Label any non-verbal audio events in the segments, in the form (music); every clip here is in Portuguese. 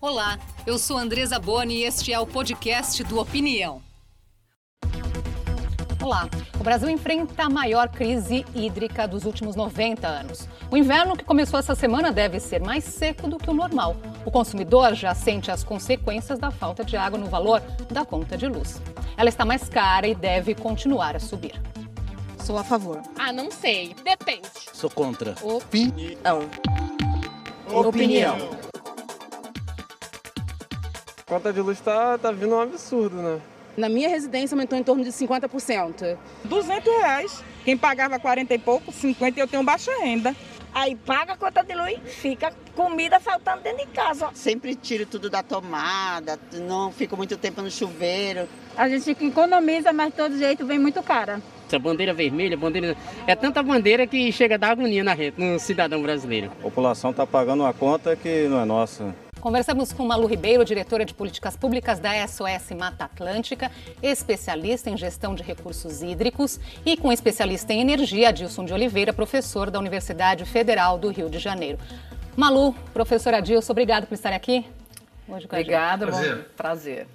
Olá, eu sou Andresa Boni e este é o podcast do Opinião. Olá, o Brasil enfrenta a maior crise hídrica dos últimos 90 anos. O inverno que começou essa semana deve ser mais seco do que o normal. O consumidor já sente as consequências da falta de água no valor da conta de luz. Ela está mais cara e deve continuar a subir. Sou a favor. Ah, não sei. Depende. Sou contra. Opinião. Opinião. A conta de luz tá, tá vindo um absurdo, né? Na minha residência aumentou em torno de 50%. 200 reais. Quem pagava 40 e pouco, 50 eu tenho baixa renda. Aí paga a conta de luz, fica comida faltando dentro de casa. Sempre tiro tudo da tomada, não fico muito tempo no chuveiro. A gente economiza, mas de todo jeito vem muito cara. Essa bandeira vermelha, bandeira. É tanta bandeira que chega a dar agonia na reta, no cidadão brasileiro. A população está pagando uma conta que não é nossa. Conversamos com Malu Ribeiro, diretora de políticas públicas da SOS Mata Atlântica, especialista em gestão de recursos hídricos, e com especialista em energia, Adilson de Oliveira, professor da Universidade Federal do Rio de Janeiro. Malu, professora Adilson, obrigado por estar aqui. Hoje com Obrigada, prazer. Bom, prazer.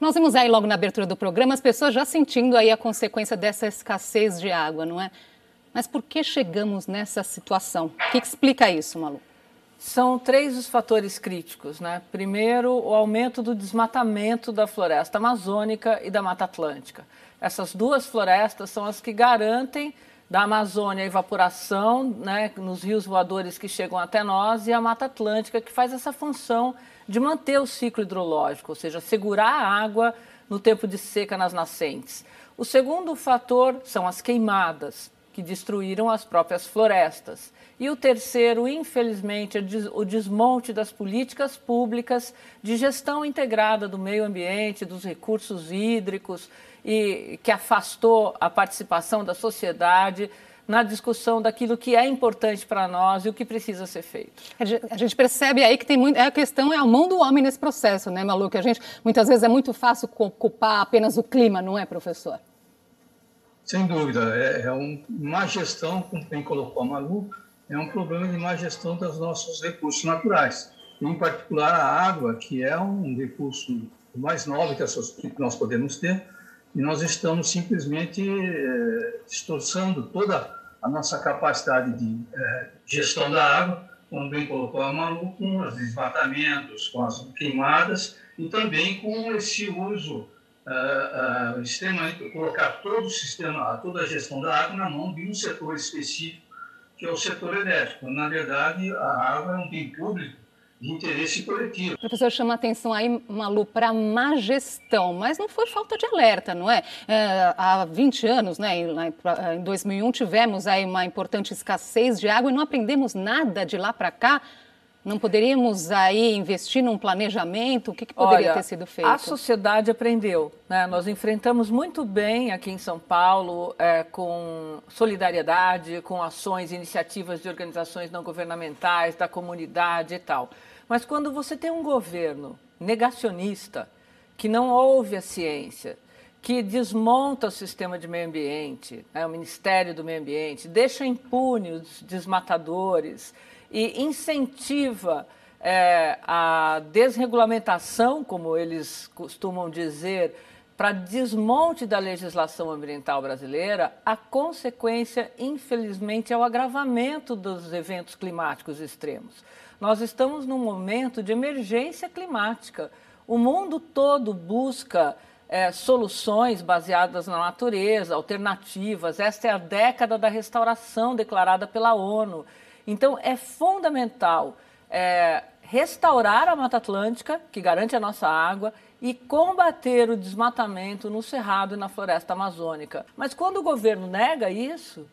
Nós vimos aí logo na abertura do programa as pessoas já sentindo aí a consequência dessa escassez de água, não é? Mas por que chegamos nessa situação? O que explica isso, Malu? São três os fatores críticos, né? Primeiro, o aumento do desmatamento da floresta amazônica e da Mata Atlântica. Essas duas florestas são as que garantem da Amazônia a evaporação, né, nos rios voadores que chegam até nós, e a Mata Atlântica que faz essa função de manter o ciclo hidrológico, ou seja, segurar a água no tempo de seca nas nascentes. O segundo fator são as queimadas, que destruíram as próprias florestas. E o terceiro, infelizmente, é o desmonte das políticas públicas de gestão integrada do meio ambiente, dos recursos hídricos, e que afastou a participação da sociedade na discussão daquilo que é importante para nós e o que precisa ser feito. A gente percebe aí que tem muito. A questão é a mão do homem nesse processo, né, Malu? Que a gente muitas vezes é muito fácil culpar apenas o clima, não é, professor? Sem dúvida. É, é um, má gestão, como bem colocou a Malu, é um problema de má gestão dos nossos recursos naturais, em particular a água, que é um recurso mais nobre que, nós podemos ter, e nós estamos simplesmente é, distorçando toda a nossa capacidade de é, gestão da água, como bem colocou a Malu, com os desmatamentos, com as queimadas e também com esse uso uh, uh, extremamente, colocar todo o sistema, toda a gestão da água na mão de um setor específico que é o setor elétrico. Na verdade, a água é um bem público de interesse coletivo. O professor chama a atenção aí, Malu, para a má gestão, mas não foi falta de alerta, não é? é há 20 anos, né, em 2001, tivemos aí uma importante escassez de água e não aprendemos nada de lá para cá não poderíamos aí investir num planejamento? O que, que poderia Olha, ter sido feito? A sociedade aprendeu. Né? Nós enfrentamos muito bem aqui em São Paulo é, com solidariedade, com ações, iniciativas de organizações não governamentais, da comunidade e tal. Mas quando você tem um governo negacionista, que não ouve a ciência, que desmonta o sistema de meio ambiente, né, o Ministério do Meio Ambiente, deixa impune os desmatadores, e incentiva é, a desregulamentação, como eles costumam dizer, para desmonte da legislação ambiental brasileira, a consequência, infelizmente, é o agravamento dos eventos climáticos extremos. Nós estamos num momento de emergência climática. O mundo todo busca é, soluções baseadas na natureza, alternativas. Esta é a década da restauração declarada pela ONU. Então, é fundamental é, restaurar a Mata Atlântica, que garante a nossa água, e combater o desmatamento no Cerrado e na floresta amazônica. Mas quando o governo nega isso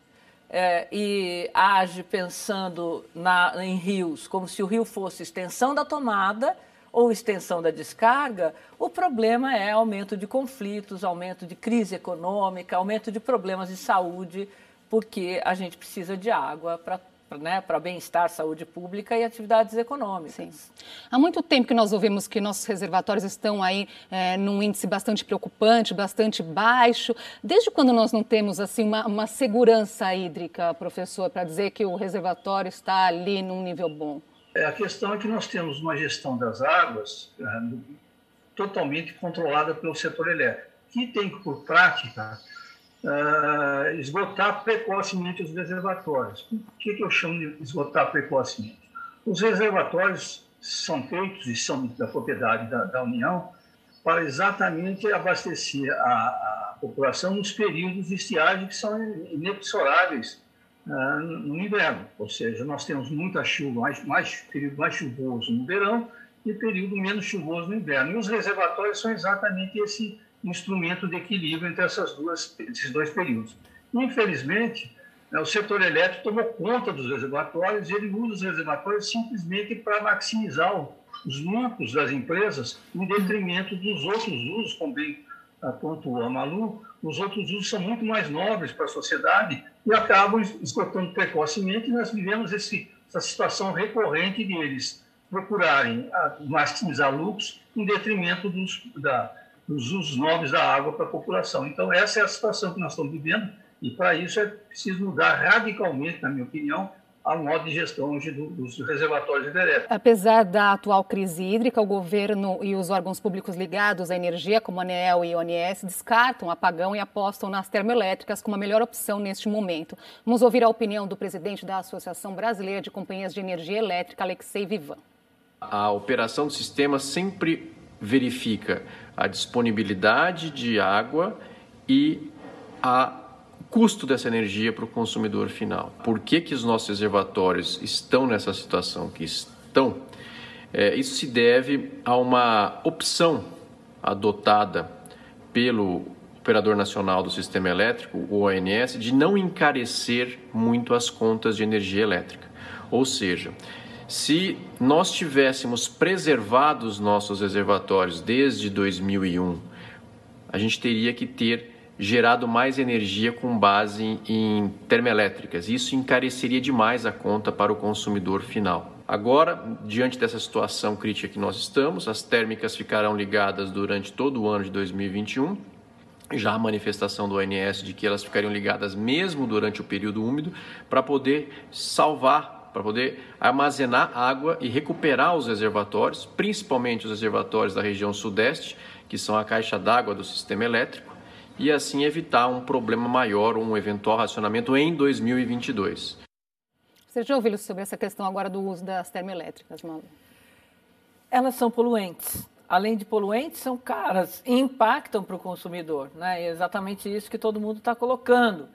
é, e age pensando na, em rios como se o rio fosse extensão da tomada ou extensão da descarga, o problema é aumento de conflitos, aumento de crise econômica, aumento de problemas de saúde, porque a gente precisa de água para né, para bem-estar, saúde pública e atividades econômicas. Sim. Há muito tempo que nós ouvimos que nossos reservatórios estão aí é, num índice bastante preocupante, bastante baixo. Desde quando nós não temos assim uma, uma segurança hídrica, professor, para dizer que o reservatório está ali num nível bom? É, a questão é que nós temos uma gestão das águas é, totalmente controlada pelo setor elétrico, que tem por prática é, esgotar precocemente os reservatórios. O que, que eu chamo de esgotar precocemente? Os reservatórios são feitos e são da propriedade da, da União para exatamente abastecer a, a, população nos períodos de estiagem que são inexoráveis uh, no inverno. Ou seja, nós temos muita chuva, mais, mais, período mais chuvoso no verão e período menos chuvoso no inverno. E os reservatórios são exatamente esse instrumento de equilíbrio entre essas duas, esses dois períodos. Infelizmente, né, o setor elétrico tomou conta dos reservatórios e ele usa os reservatórios simplesmente para maximizar os lucros das empresas em detrimento dos outros usos, como bem pontuou a Malu, os outros usos são muito mais nobres para a sociedade e acabam esgotando precocemente. E nós vivemos esse, essa situação recorrente de eles procurarem ah, maximizar lucros em detrimento dos, da, dos usos nobres da água para a população. Então, essa é a situação que nós estamos vivendo e, para isso, é preciso mudar radicalmente, na minha opinião, ao modo de gestão hoje dos reservatórios hidrelétricos. Apesar da atual crise hídrica, o governo e os órgãos públicos ligados à energia, como a ANEEL e a ONS, descartam o apagão e apostam nas termoelétricas como a melhor opção neste momento. Vamos ouvir a opinião do presidente da Associação Brasileira de Companhias de Energia Elétrica, Alexei Vivan. A operação do sistema sempre verifica a disponibilidade de água e a custo dessa energia para o consumidor final. Por que, que os nossos reservatórios estão nessa situação que estão? É, isso se deve a uma opção adotada pelo Operador Nacional do Sistema Elétrico, o ONS, de não encarecer muito as contas de energia elétrica. Ou seja, se nós tivéssemos preservado os nossos reservatórios desde 2001, a gente teria que ter gerado mais energia com base em termoelétricas. Isso encareceria demais a conta para o consumidor final. Agora, diante dessa situação crítica que nós estamos, as térmicas ficarão ligadas durante todo o ano de 2021. Já a manifestação do ONS de que elas ficariam ligadas mesmo durante o período úmido para poder salvar, para poder armazenar água e recuperar os reservatórios, principalmente os reservatórios da região sudeste, que são a caixa d'água do sistema elétrico e assim evitar um problema maior, um eventual racionamento em 2022. Você já ouviu sobre essa questão agora do uso das termoelétricas, Malu? Elas são poluentes. Além de poluentes, são caras e impactam para o consumidor. Né? É exatamente isso que todo mundo está colocando.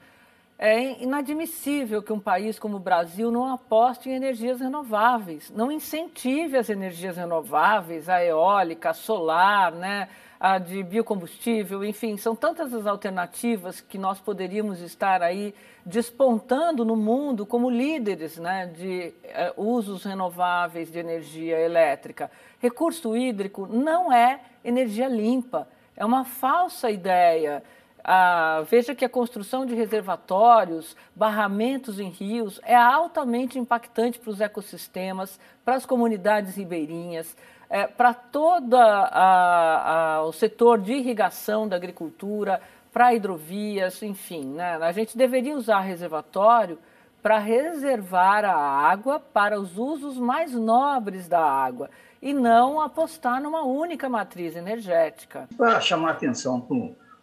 É inadmissível que um país como o Brasil não aposte em energias renováveis, não incentive as energias renováveis, a eólica, a solar, né? a de biocombustível, enfim, são tantas as alternativas que nós poderíamos estar aí despontando no mundo como líderes né, de uh, usos renováveis de energia elétrica. Recurso hídrico não é energia limpa, é uma falsa ideia. Ah, veja que a construção de reservatórios, barramentos em rios é altamente impactante para os ecossistemas, para as comunidades ribeirinhas é, para todo o setor de irrigação da agricultura, para hidrovias, enfim. Né? A gente deveria usar reservatório para reservar a água para os usos mais nobres da água e não apostar numa única matriz energética. Para chamar atenção para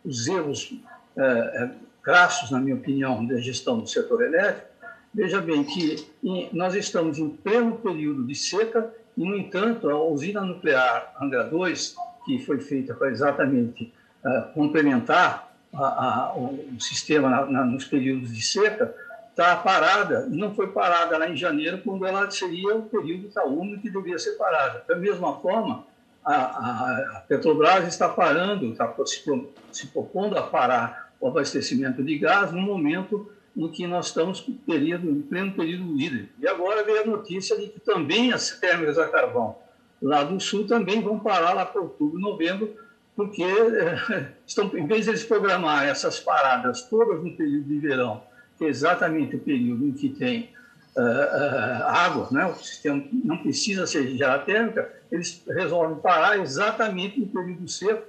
os erros é, é, crassos, na minha opinião, da gestão do setor elétrico, veja bem que nós estamos em pleno período de seca no entanto, a usina nuclear Angra 2, que foi feita para exatamente uh, complementar a, a, o sistema na, na, nos períodos de seca, está parada, e não foi parada lá em janeiro, quando ela seria o período da úmido que deveria ser parada. Da mesma forma, a, a Petrobras está parando, está se, se propondo a parar o abastecimento de gás no momento em que nós estamos em, período, em pleno período hídrico. E agora veio a notícia de que também as térmicas a carvão lá do sul também vão parar lá para outubro, novembro, porque é, (laughs) estão, em vez de eles programar essas paradas todas no período de verão, que é exatamente o período em que tem uh, uh, água, né? o sistema não precisa ser gerar térmica, eles resolvem parar exatamente no período seco,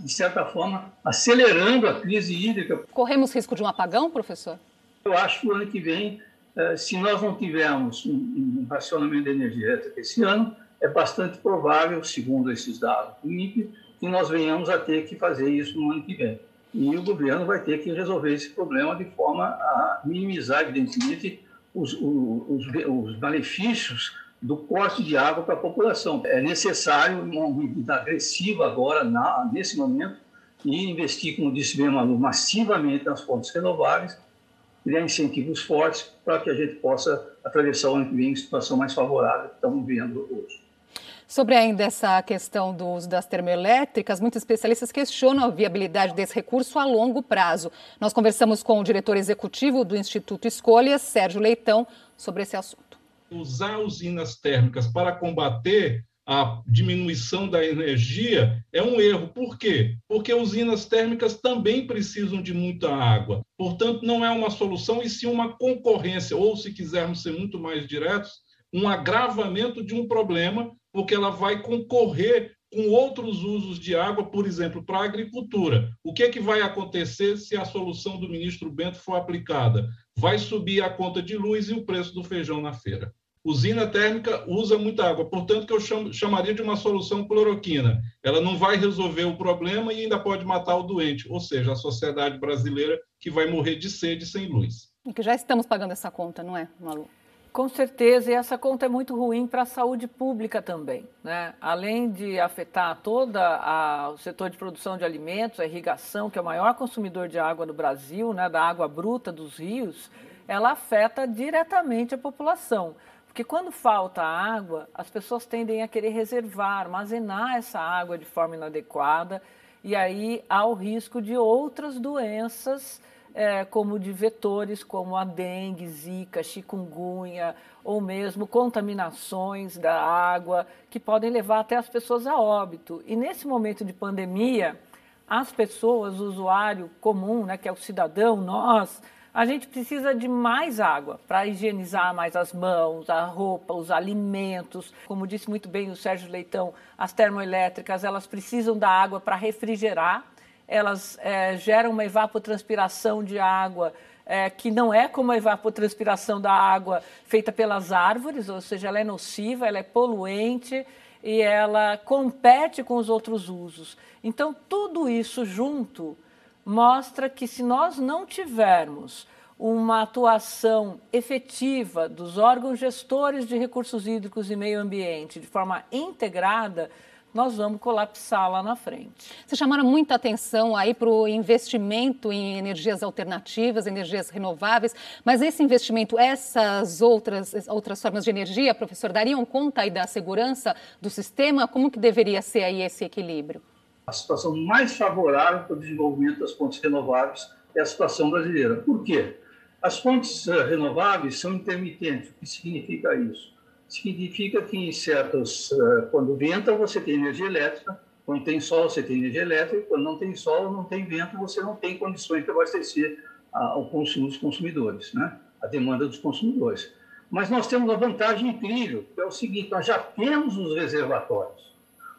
de certa forma, acelerando a crise hídrica. Corremos risco de um apagão, professor? Eu acho que o ano que vem eh, se nós não tivermos um, racionamento de energia elétrica esse ano, é bastante provável, segundo esses dados do INPE, que nós venhamos a ter que fazer isso no ano que vem. E o governo vai ter que resolver esse problema de forma a minimizar, evidentemente, os, os, os benefícios do corte de água para a população. É necessário uma medida agressiva agora, na, nesse momento, e investir, como disse bem Malu, massivamente nas fontes renováveis, criar incentivos fortes para que a gente possa atravessar o ano que vem em situação mais favorável que estamos vivendo hoje. Sobre ainda essa questão do uso das termoelétricas, muitos especialistas questionam a viabilidade desse recurso a longo prazo. Nós conversamos com o diretor executivo do Instituto Escolhas, Sérgio Leitão, sobre esse assunto. Usar usinas térmicas para combater a diminuição da energia é um erro. Por quê? Porque usinas térmicas também precisam de muita água. Portanto, não é uma solução e sim uma concorrência, ou se quisermos ser muito mais diretos, um agravamento de um problema, porque ela vai concorrer com outros usos de água, por exemplo, para a agricultura. O que, é que vai acontecer se a solução do ministro Bento for aplicada? Vai subir a conta de luz e o preço do feijão na feira usina térmica usa muita água, portanto que eu cham, chamaria de uma solução cloroquina. Ela não vai resolver o problema e ainda pode matar o doente, ou seja, a sociedade brasileira que vai morrer de sede sem luz. E que já estamos pagando essa conta, não é, Malu? Com certeza, e essa conta é muito ruim para a saúde pública também. Né? Além de afetar todo o setor de produção de alimentos, a irrigação, que é o maior consumidor de água no Brasil, né, da água bruta dos rios, ela afeta diretamente a população. Porque quando falta água, as pessoas tendem a querer reservar, armazenar essa água de forma inadequada, e aí há o risco de outras doenças, é, como de vetores, como a dengue, zika, chikungunya, ou mesmo contaminações da água, que podem levar até as pessoas a óbito. E nesse momento de pandemia, as pessoas, o usuário comum, né, que é o cidadão, nós, a gente precisa de mais água para higienizar mais as mãos, a roupa, os alimentos. Como disse muito bem o Sérgio Leitão, as termoelétricas elas precisam da água para refrigerar, elas é, geram uma evapotranspiração de água é, que não é como a evapotranspiração da água feita pelas árvores, ou seja, ela é nociva, ela é poluente e ela compete com os outros usos. Então, tudo isso junto mostra que se nós não tivermos uma atuação efetiva dos órgãos gestores de recursos hídricos e meio ambiente de forma integrada, nós vamos colapsar lá na frente. Você chamaram muita atenção aí para o investimento em energias alternativas, energias renováveis, mas esse investimento, essas outras, outras formas de energia, professor, dariam conta aí da segurança do sistema? Como que deveria ser aí esse equilíbrio? a situação mais favorável para o desenvolvimento das fontes renováveis é a situação brasileira. Por quê? As fontes eh, renováveis são intermitentes. O que significa isso? Significa que em certos, eh, quando venta, você tem energia elétrica, quando tem sol, você tem energia elétrica, quando não tem sol, não tem vento, você não tem condições de abastecer o consumo dos consumidores, né? a demanda dos consumidores. Mas nós temos uma vantagem incrível, que é o seguinte: nós já temos os reservatórios.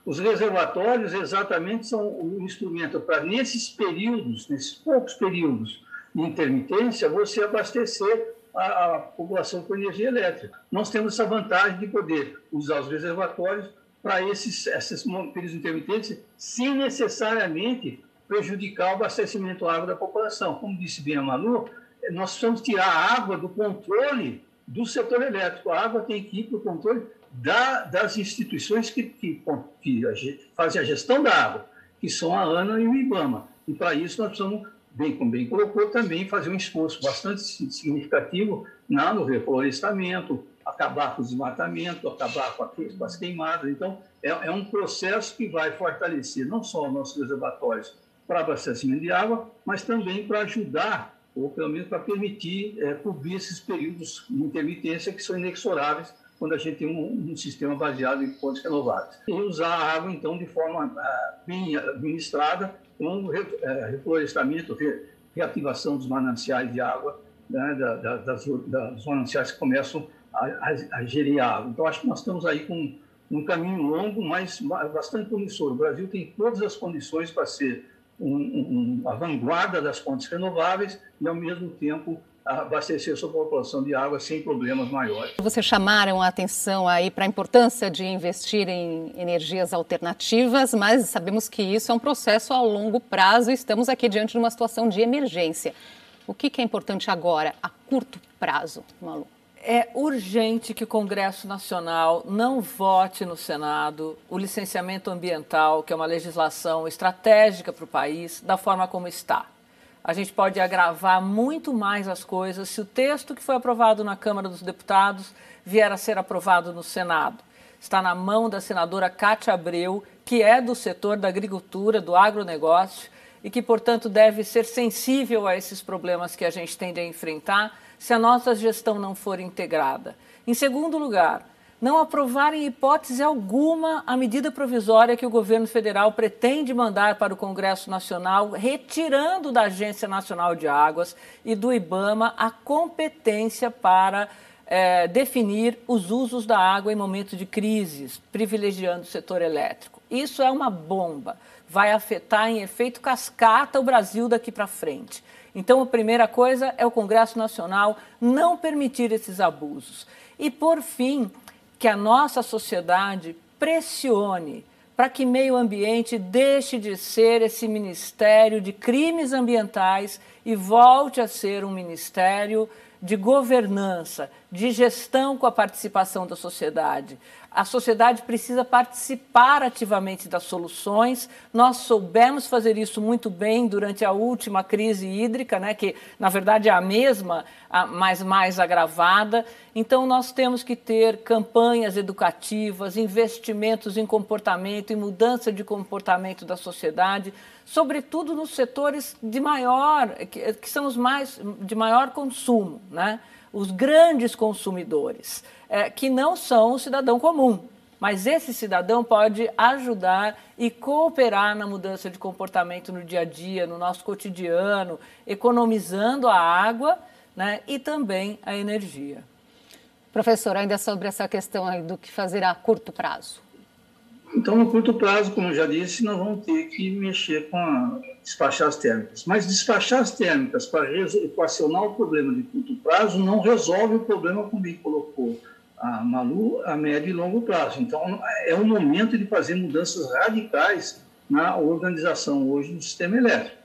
Os reservatórios exatamente são o instrumento para, nesses períodos, nesses poucos períodos de intermitência, você abastecer a, a, população com energia elétrica. Nós temos essa vantagem de poder usar os reservatórios para esses, esses períodos intermitentes sem necessariamente prejudicar o abastecimento à água da população. Como disse bem a Malu, nós precisamos tirar a água do controle do setor elétrico. A água tem que ir para o controle da, das instituições que, que, que fazem a gestão da água, que são a ANA e o IBAMA. E para isso nós precisamos, bem como bem colocou, também fazer um esforço bastante significativo na, no reflorestamento, acabar com o desmatamento, acabar com, com as queimadas. Então, é, é, um processo que vai fortalecer não só os nossos reservatórios para abastecimento de água, mas também para ajudar, ou pelo menos para permitir é, cobrir esses períodos de intermitência que são inexoráveis quando a gente tem um, um sistema baseado em fontes renováveis. E usar a água, então, de forma uh, bem administrada, com uh, reflorestamento, re, reativação dos mananciais de água, né, da, da, das, das mananciais que começam a, a, a, gerir água. Então, acho que nós estamos aí com um caminho longo, mas bastante promissor. O Brasil tem todas as condições para ser um, um, a vanguarda das fontes renováveis e, ao mesmo tempo, abastecer sua população de água sem problemas maiores. Vocês chamaram a atenção aí para a importância de investir em energias alternativas, mas sabemos que isso é um processo a longo prazo e estamos aqui diante de uma situação de emergência. O que, que é importante agora, a curto prazo, Malu? É urgente que o Congresso Nacional não vote no Senado o licenciamento ambiental, que é uma legislação estratégica para o país, da forma como está. A gente pode agravar muito mais as coisas se o texto que foi aprovado na Câmara dos Deputados vier a ser aprovado no Senado. Está na mão da senadora Cátia Abreu, que é do setor da agricultura, do agronegócio, e que, portanto, deve ser sensível a esses problemas que a gente tende a enfrentar se a nossa gestão não for integrada. Em segundo lugar, não aprovar em hipótese alguma a medida provisória que o governo federal pretende mandar para o Congresso Nacional, retirando da Agência Nacional de Águas e do IBAMA a competência para é, definir os usos da água em momentos de crises, privilegiando o setor elétrico. Isso é uma bomba. Vai afetar em efeito cascata o Brasil daqui para frente. Então, a primeira coisa é o Congresso Nacional não permitir esses abusos. E, por fim, que a nossa sociedade pressione para que meio ambiente deixe de ser esse ministério de crimes ambientais e volte a ser um ministério de governança, de gestão com a participação da sociedade. A sociedade precisa participar ativamente das soluções. Nós soubemos fazer isso muito bem durante a última crise hídrica, né, que na verdade é a mesma, mas mais agravada. Então nós temos que ter campanhas educativas, investimentos em comportamento, em mudança de comportamento da sociedade, sobretudo nos setores de maior, que, que são os mais de maior consumo, né? os grandes consumidores, é, que não são o cidadão comum. Mas esse cidadão pode ajudar e cooperar na mudança de comportamento no dia a dia, no nosso cotidiano, economizando a água né, e também a energia. Professor, ainda sobre essa questão do que fazer a curto prazo. Então, no curto prazo, como eu já disse, nós vamos ter que mexer com a, despachar as térmicas. Mas despachar as térmicas para equacionar o problema de curto prazo não resolve o problema, como ele colocou a Malu, a médio e longo prazo. Então, é o momento de fazer mudanças radicais na organização hoje do sistema elétrico.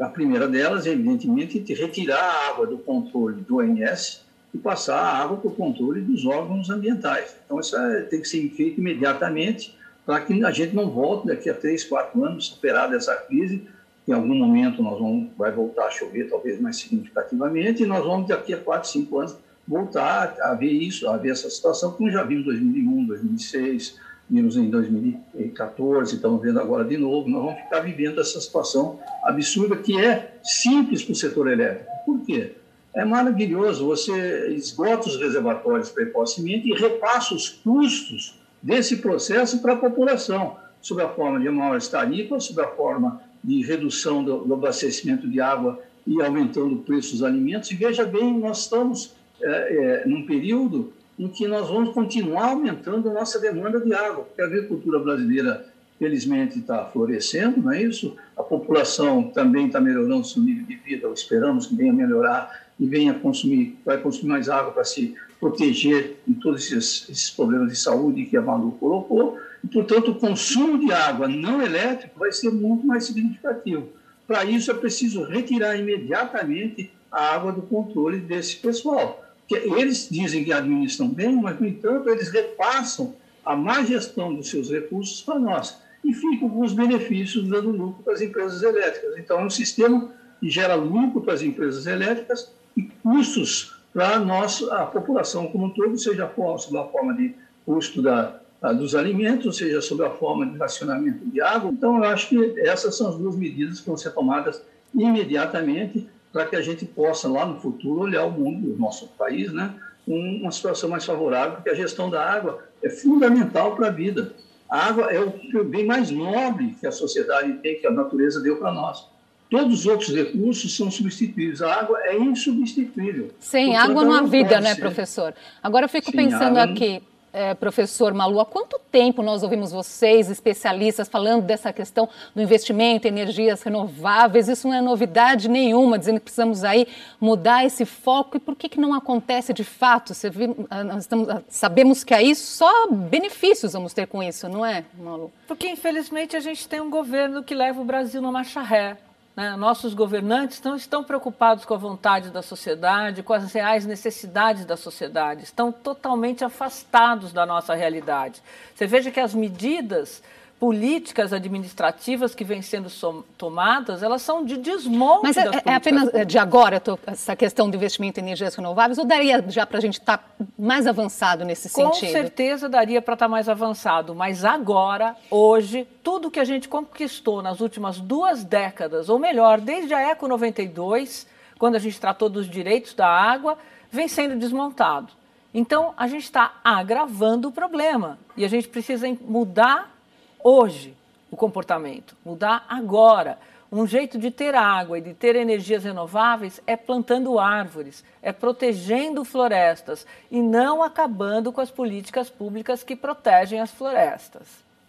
A primeira delas, evidentemente, é de retirar a água do controle do ONS e passar a água para o controle dos órgãos ambientais. Então, isso é, tem que ser feito imediatamente para que a gente não volte daqui a três, quatro anos superar dessa crise. Em algum momento nós vamos vai voltar a chover, talvez mais significativamente, e nós vamos daqui a quatro, cinco anos voltar a ver isso, a ver essa situação, como já vimos em 2001, 2006, vimos em 2014, estamos vendo agora de novo. Nós vamos ficar vivendo essa situação absurda que é simples para o setor elétrico. Por quê? É maravilhoso, você esgota os reservatórios precocemente e repassa os custos desse processo para a população, sob a forma de maiores tarifas, sob a forma de redução do, do, abastecimento de água e aumentando o preço dos alimentos. E veja bem, nós estamos é, é, num período em que nós vamos continuar aumentando a nossa demanda de água, porque a agricultura brasileira, felizmente, está florescendo, não é isso? A população também está melhorando seu nível de vida, esperamos que venha melhorar e venha consumir, vai consumir mais água para se proteger em todos esses, esses, problemas de saúde que a Malu colocou. E, portanto, o consumo de água não elétrico vai ser muito mais significativo. Para isso, é preciso retirar imediatamente a água do controle desse pessoal. Que eles dizem que administram bem, mas, no entanto, eles repassam a má gestão dos seus recursos para nós e ficam com os benefícios dando lucro para as empresas elétricas. Então, é um sistema que gera lucro para as empresas elétricas e custos para a população como um todo, seja sob a forma de custo da, dos alimentos, seja sob a forma de racionamento de água. Então, eu acho que essas são as duas medidas que vão ser tomadas imediatamente para que a gente possa, lá no futuro, olhar o mundo, o nosso país, né, uma situação mais favorável, porque a gestão da água é fundamental para a vida. A água é o bem mais nobre que a sociedade tem, que a natureza deu para nós. Todos os outros recursos são substituíveis. A água é insubstituível. Sem água não há vida, né, ser. professor? Agora eu fico Sim, pensando aqui, é, professor Malu, há quanto tempo nós ouvimos vocês, especialistas, falando dessa questão do investimento em energias renováveis? Isso não é novidade nenhuma, dizendo que precisamos aí mudar esse foco. E por que, que não acontece de fato? Viu, ah, nós estamos, ah, sabemos que aí só benefícios vamos ter com isso, não é, Malu? Porque, infelizmente, a gente tem um governo que leva o Brasil numa charré. Né? Nossos governantes não estão preocupados com a vontade da sociedade, com as reais necessidades da sociedade, estão totalmente afastados da nossa realidade. Você veja que as medidas políticas administrativas que vêm sendo tomadas, elas são de desmonte Mas é, é apenas de agora tô, essa questão do investimento em energias renováveis ou daria já para a gente estar tá mais avançado nesse Com sentido? Com certeza daria para estar tá mais avançado, mas agora, hoje, tudo que a gente conquistou nas últimas duas décadas, ou melhor, desde a Eco 92, quando a gente tratou dos direitos da água, vem sendo desmontado. Então, a gente está agravando o problema e a gente precisa mudar hoje o comportamento, mudar agora. Um jeito de ter água e de ter energias renováveis é plantando árvores, é protegendo florestas e não acabando com as políticas públicas que protegem as florestas.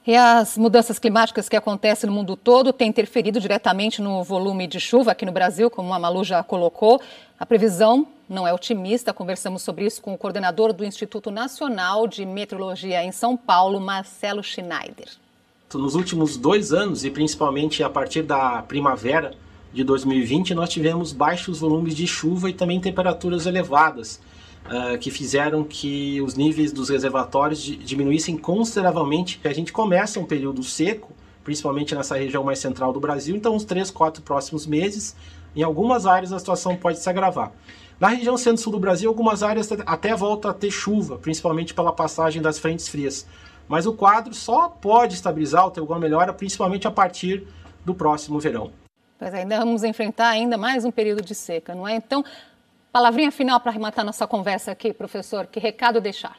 E as mudanças climáticas que acontecem no mundo todo têm interferido diretamente no volume de chuva aqui no Brasil, como a Malu já colocou. A previsão não é otimista. Conversamos sobre isso com o coordenador do Instituto Nacional de Meteorologia em São Paulo, Marcelo Schneider nos últimos dois anos, e principalmente a partir da primavera de 2020, nós tivemos baixos volumes de chuva e também temperaturas elevadas, uh, que fizeram que os níveis dos reservatórios diminuíssem consideravelmente. A gente começa um período seco, principalmente nessa região mais central do Brasil, então uns 3, 4 próximos meses, em algumas áreas a situação pode se agravar. Na região centro-sul do Brasil, algumas áreas até voltam a ter chuva, principalmente pela passagem das frentes frias. Mas o quadro só pode estabilizar ou ter alguma melhora, principalmente a partir do próximo verão. Pois ainda vamos enfrentar ainda mais um período de seca, não é? Então, palavrinha final para arrematar nossa conversa aqui, professor. Que recado deixar?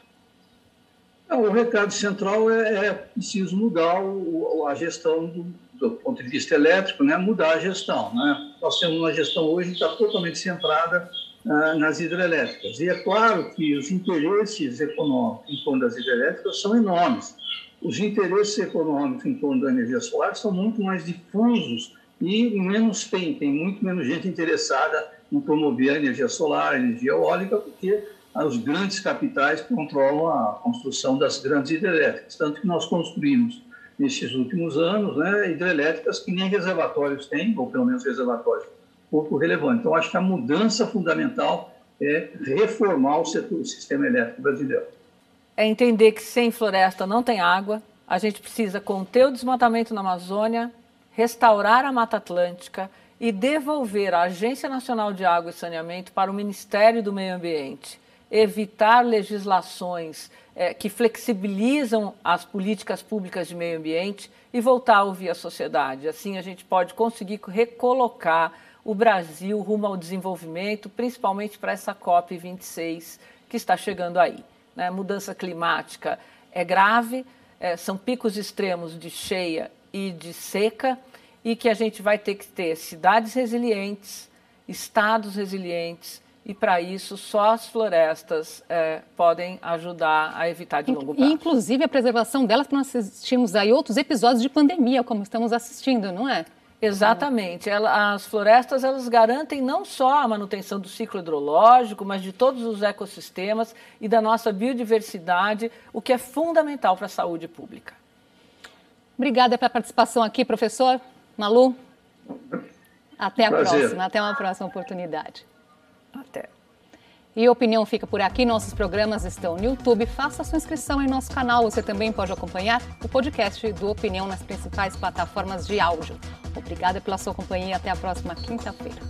o recado central é, é preciso mudar o, a gestão do, do, ponto de vista elétrico, né? mudar a gestão. Né? Nós temos uma gestão hoje que está totalmente centrada nas hidrelétricas. E é claro que os interesses econômicos em torno das hidrelétricas são enormes. Os interesses econômicos em torno da energia solar são muito mais difusos e menos tem, tem muito menos gente interessada em promover a energia solar, a energia eólica, porque os grandes capitais controlam a construção das grandes hidrelétricas. Tanto que nós construímos, nesses últimos anos, né, hidrelétricas que nem reservatórios têm, ou pelo menos reservatórios pouco relevante. Então, acho que a mudança fundamental é reformar o setor, o sistema elétrico brasileiro. É entender que sem floresta não tem água, a gente precisa conter o desmatamento na Amazônia, restaurar a Mata Atlântica e devolver a Agência Nacional de Água e Saneamento para o Ministério do Meio Ambiente. Evitar legislações é, que flexibilizam as políticas públicas de meio ambiente e voltar a ouvir a sociedade. Assim, a gente pode conseguir recolocar o Brasil rumo ao desenvolvimento, principalmente para essa COP26 que está chegando aí. Né? Mudança climática é grave, é, são picos extremos de cheia e de seca, e que a gente vai ter que ter cidades resilientes, estados resilientes, e para isso só as florestas é, podem ajudar a evitar de longo prazo. Inclusive a preservação delas, nós assistimos aí outros episódios de pandemia, como estamos assistindo, não é? Exatamente. Ela, as florestas elas garantem não só a manutenção do ciclo hidrológico, mas de todos os ecossistemas e da nossa biodiversidade, o que é fundamental para a saúde pública. Obrigada pela participação aqui, professor Malu. Até a Prazer. próxima, até uma próxima oportunidade. Até. E a opinião fica por aqui. Nossos programas estão no YouTube. Faça sua inscrição em nosso canal. Você também pode acompanhar o podcast do Opinião nas principais plataformas de áudio. Obrigada pela sua companhia. Até a próxima quinta-feira.